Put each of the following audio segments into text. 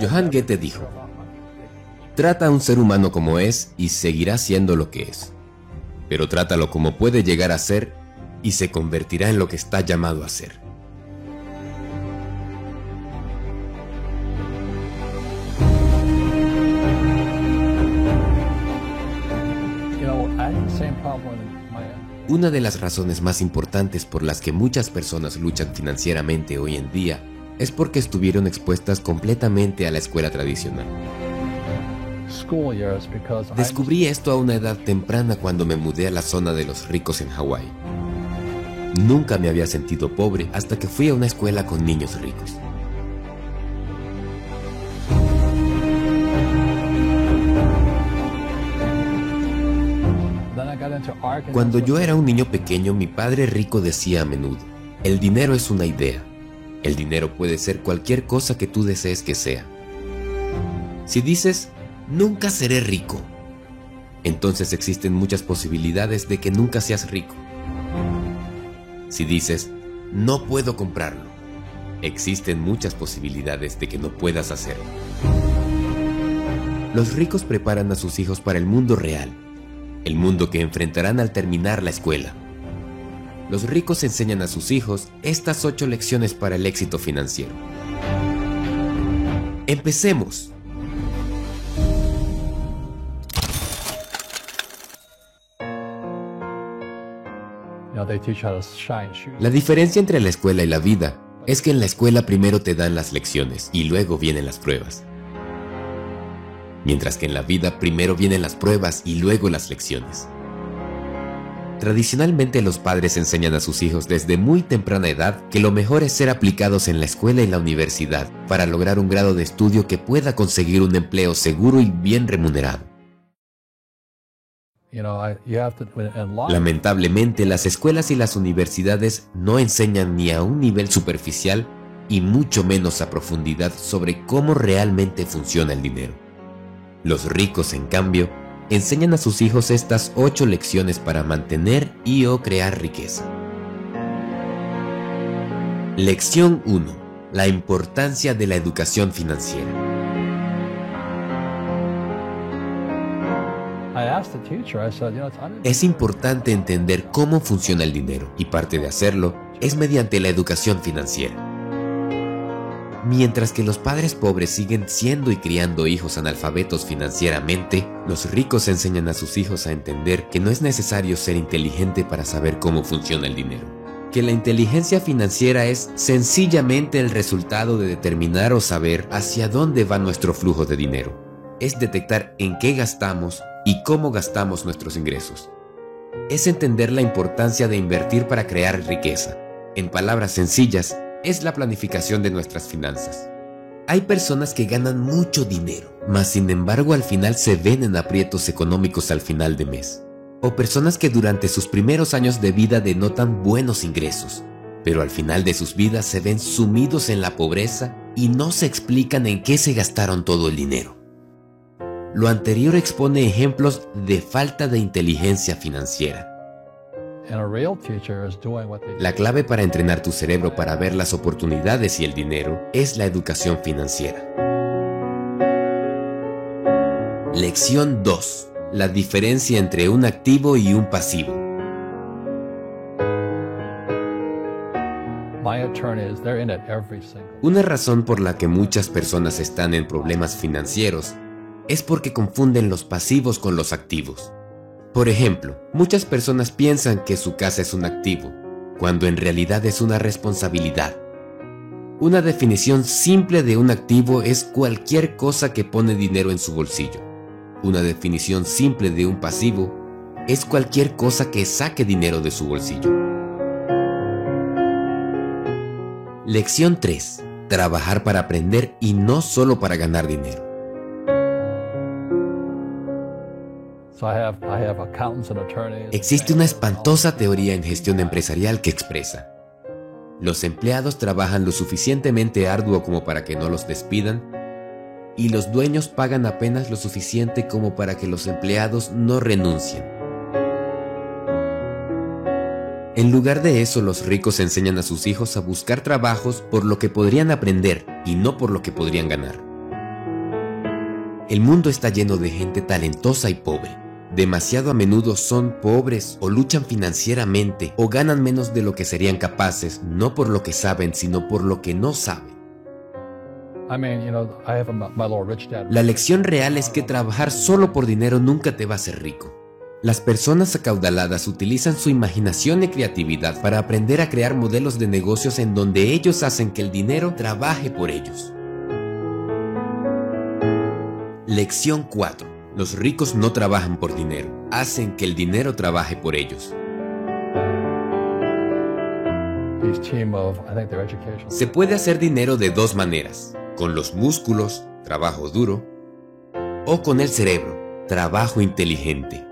Johann Goethe dijo, trata a un ser humano como es y seguirá siendo lo que es, pero trátalo como puede llegar a ser y se convertirá en lo que está llamado a ser. Una de las razones más importantes por las que muchas personas luchan financieramente hoy en día es porque estuvieron expuestas completamente a la escuela tradicional. Descubrí esto a una edad temprana cuando me mudé a la zona de los ricos en Hawái. Nunca me había sentido pobre hasta que fui a una escuela con niños ricos. Cuando yo era un niño pequeño, mi padre rico decía a menudo, el dinero es una idea. El dinero puede ser cualquier cosa que tú desees que sea. Si dices, nunca seré rico, entonces existen muchas posibilidades de que nunca seas rico. Si dices, no puedo comprarlo, existen muchas posibilidades de que no puedas hacerlo. Los ricos preparan a sus hijos para el mundo real el mundo que enfrentarán al terminar la escuela. Los ricos enseñan a sus hijos estas ocho lecciones para el éxito financiero. Empecemos. La diferencia entre la escuela y la vida es que en la escuela primero te dan las lecciones y luego vienen las pruebas mientras que en la vida primero vienen las pruebas y luego las lecciones. Tradicionalmente los padres enseñan a sus hijos desde muy temprana edad que lo mejor es ser aplicados en la escuela y la universidad para lograr un grado de estudio que pueda conseguir un empleo seguro y bien remunerado. Lamentablemente las escuelas y las universidades no enseñan ni a un nivel superficial y mucho menos a profundidad sobre cómo realmente funciona el dinero. Los ricos, en cambio, enseñan a sus hijos estas ocho lecciones para mantener y o crear riqueza. Lección 1. La importancia de la educación financiera. Es importante entender cómo funciona el dinero y parte de hacerlo es mediante la educación financiera. Mientras que los padres pobres siguen siendo y criando hijos analfabetos financieramente, los ricos enseñan a sus hijos a entender que no es necesario ser inteligente para saber cómo funciona el dinero. Que la inteligencia financiera es sencillamente el resultado de determinar o saber hacia dónde va nuestro flujo de dinero. Es detectar en qué gastamos y cómo gastamos nuestros ingresos. Es entender la importancia de invertir para crear riqueza. En palabras sencillas, es la planificación de nuestras finanzas. Hay personas que ganan mucho dinero, mas sin embargo al final se ven en aprietos económicos al final de mes. O personas que durante sus primeros años de vida denotan buenos ingresos, pero al final de sus vidas se ven sumidos en la pobreza y no se explican en qué se gastaron todo el dinero. Lo anterior expone ejemplos de falta de inteligencia financiera la clave para entrenar tu cerebro para ver las oportunidades y el dinero es la educación financiera. Lección 2. La diferencia entre un activo y un pasivo. Una razón por la que muchas personas están en problemas financieros es porque confunden los pasivos con los activos. Por ejemplo, muchas personas piensan que su casa es un activo, cuando en realidad es una responsabilidad. Una definición simple de un activo es cualquier cosa que pone dinero en su bolsillo. Una definición simple de un pasivo es cualquier cosa que saque dinero de su bolsillo. Lección 3. Trabajar para aprender y no solo para ganar dinero. Existe una espantosa teoría en gestión empresarial que expresa, los empleados trabajan lo suficientemente arduo como para que no los despidan y los dueños pagan apenas lo suficiente como para que los empleados no renuncien. En lugar de eso, los ricos enseñan a sus hijos a buscar trabajos por lo que podrían aprender y no por lo que podrían ganar. El mundo está lleno de gente talentosa y pobre. Demasiado a menudo son pobres o luchan financieramente o ganan menos de lo que serían capaces, no por lo que saben, sino por lo que no saben. La lección real es que trabajar solo por dinero nunca te va a hacer rico. Las personas acaudaladas utilizan su imaginación y creatividad para aprender a crear modelos de negocios en donde ellos hacen que el dinero trabaje por ellos. Lección 4. Los ricos no trabajan por dinero, hacen que el dinero trabaje por ellos. Se puede hacer dinero de dos maneras, con los músculos, trabajo duro, o con el cerebro, trabajo inteligente.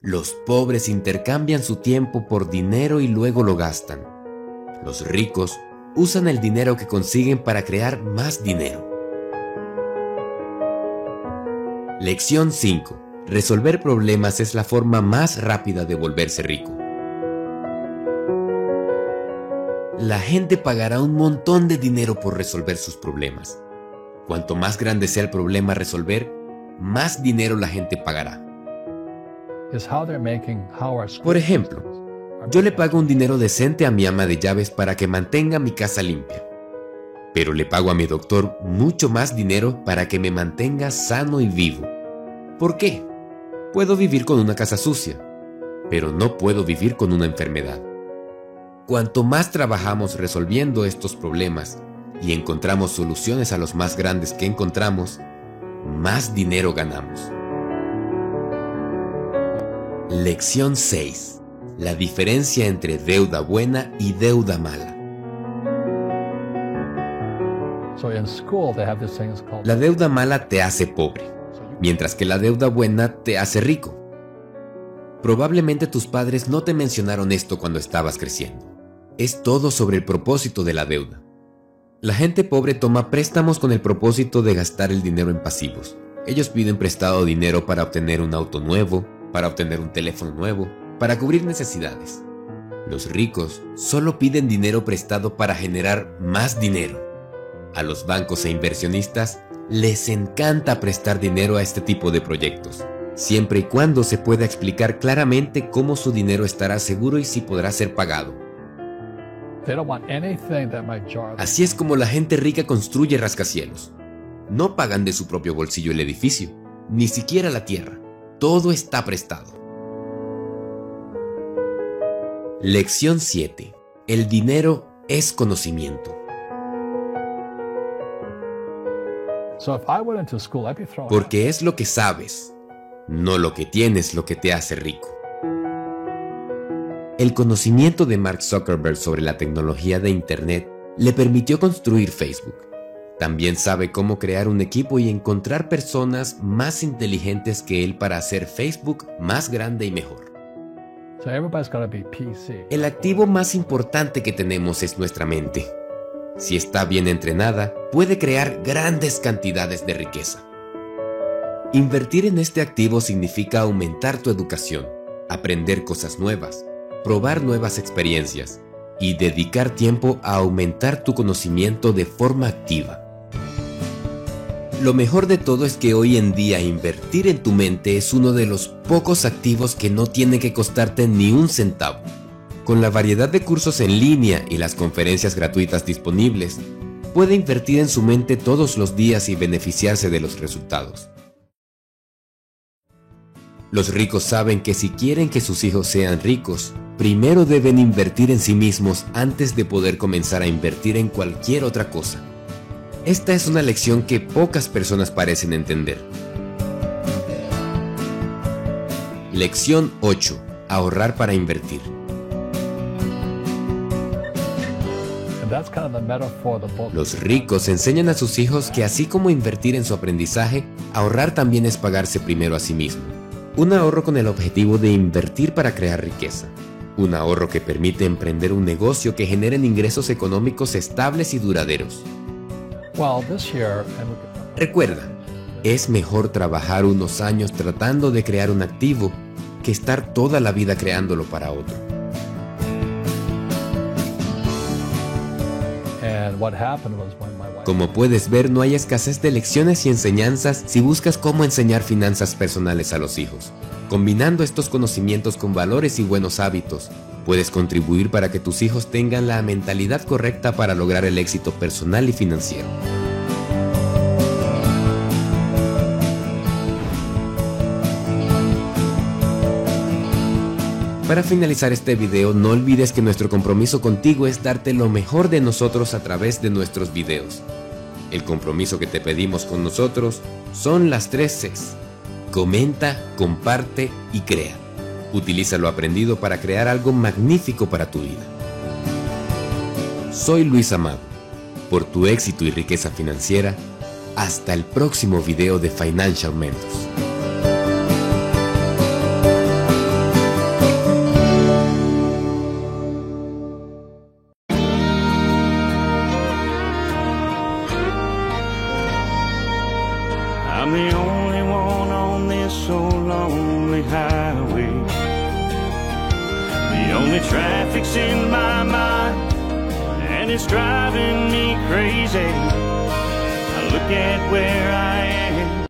Los pobres intercambian su tiempo por dinero y luego lo gastan. Los ricos usan el dinero que consiguen para crear más dinero. Lección 5. Resolver problemas es la forma más rápida de volverse rico. La gente pagará un montón de dinero por resolver sus problemas. Cuanto más grande sea el problema a resolver, más dinero la gente pagará. Por ejemplo, yo le pago un dinero decente a mi ama de llaves para que mantenga mi casa limpia. Pero le pago a mi doctor mucho más dinero para que me mantenga sano y vivo. ¿Por qué? Puedo vivir con una casa sucia, pero no puedo vivir con una enfermedad. Cuanto más trabajamos resolviendo estos problemas y encontramos soluciones a los más grandes que encontramos, más dinero ganamos. Lección 6. La diferencia entre deuda buena y deuda mala. La deuda mala te hace pobre, mientras que la deuda buena te hace rico. Probablemente tus padres no te mencionaron esto cuando estabas creciendo. Es todo sobre el propósito de la deuda. La gente pobre toma préstamos con el propósito de gastar el dinero en pasivos. Ellos piden prestado dinero para obtener un auto nuevo, para obtener un teléfono nuevo, para cubrir necesidades. Los ricos solo piden dinero prestado para generar más dinero. A los bancos e inversionistas les encanta prestar dinero a este tipo de proyectos, siempre y cuando se pueda explicar claramente cómo su dinero estará seguro y si podrá ser pagado. Así es como la gente rica construye rascacielos. No pagan de su propio bolsillo el edificio, ni siquiera la tierra. Todo está prestado. Lección 7. El dinero es conocimiento. Porque es lo que sabes, no lo que tienes lo que te hace rico. El conocimiento de Mark Zuckerberg sobre la tecnología de Internet le permitió construir Facebook. También sabe cómo crear un equipo y encontrar personas más inteligentes que él para hacer Facebook más grande y mejor. El activo más importante que tenemos es nuestra mente. Si está bien entrenada, puede crear grandes cantidades de riqueza. Invertir en este activo significa aumentar tu educación, aprender cosas nuevas, probar nuevas experiencias y dedicar tiempo a aumentar tu conocimiento de forma activa. Lo mejor de todo es que hoy en día invertir en tu mente es uno de los pocos activos que no tiene que costarte ni un centavo. Con la variedad de cursos en línea y las conferencias gratuitas disponibles, puede invertir en su mente todos los días y beneficiarse de los resultados. Los ricos saben que si quieren que sus hijos sean ricos, primero deben invertir en sí mismos antes de poder comenzar a invertir en cualquier otra cosa. Esta es una lección que pocas personas parecen entender. Lección 8. Ahorrar para invertir. Los ricos enseñan a sus hijos que así como invertir en su aprendizaje, ahorrar también es pagarse primero a sí mismo. Un ahorro con el objetivo de invertir para crear riqueza. Un ahorro que permite emprender un negocio que generen ingresos económicos estables y duraderos. Recuerda, es mejor trabajar unos años tratando de crear un activo que estar toda la vida creándolo para otro. Como puedes ver, no hay escasez de lecciones y enseñanzas si buscas cómo enseñar finanzas personales a los hijos. Combinando estos conocimientos con valores y buenos hábitos, puedes contribuir para que tus hijos tengan la mentalidad correcta para lograr el éxito personal y financiero. Para finalizar este video, no olvides que nuestro compromiso contigo es darte lo mejor de nosotros a través de nuestros videos. El compromiso que te pedimos con nosotros son las tres Cs. Comenta, comparte y crea. Utiliza lo aprendido para crear algo magnífico para tu vida. Soy Luis Amado. Por tu éxito y riqueza financiera, hasta el próximo video de Financial Mentors. I'm the only one on this so lonely highway. The only traffic's in my mind, and it's driving me crazy. I look at where I am.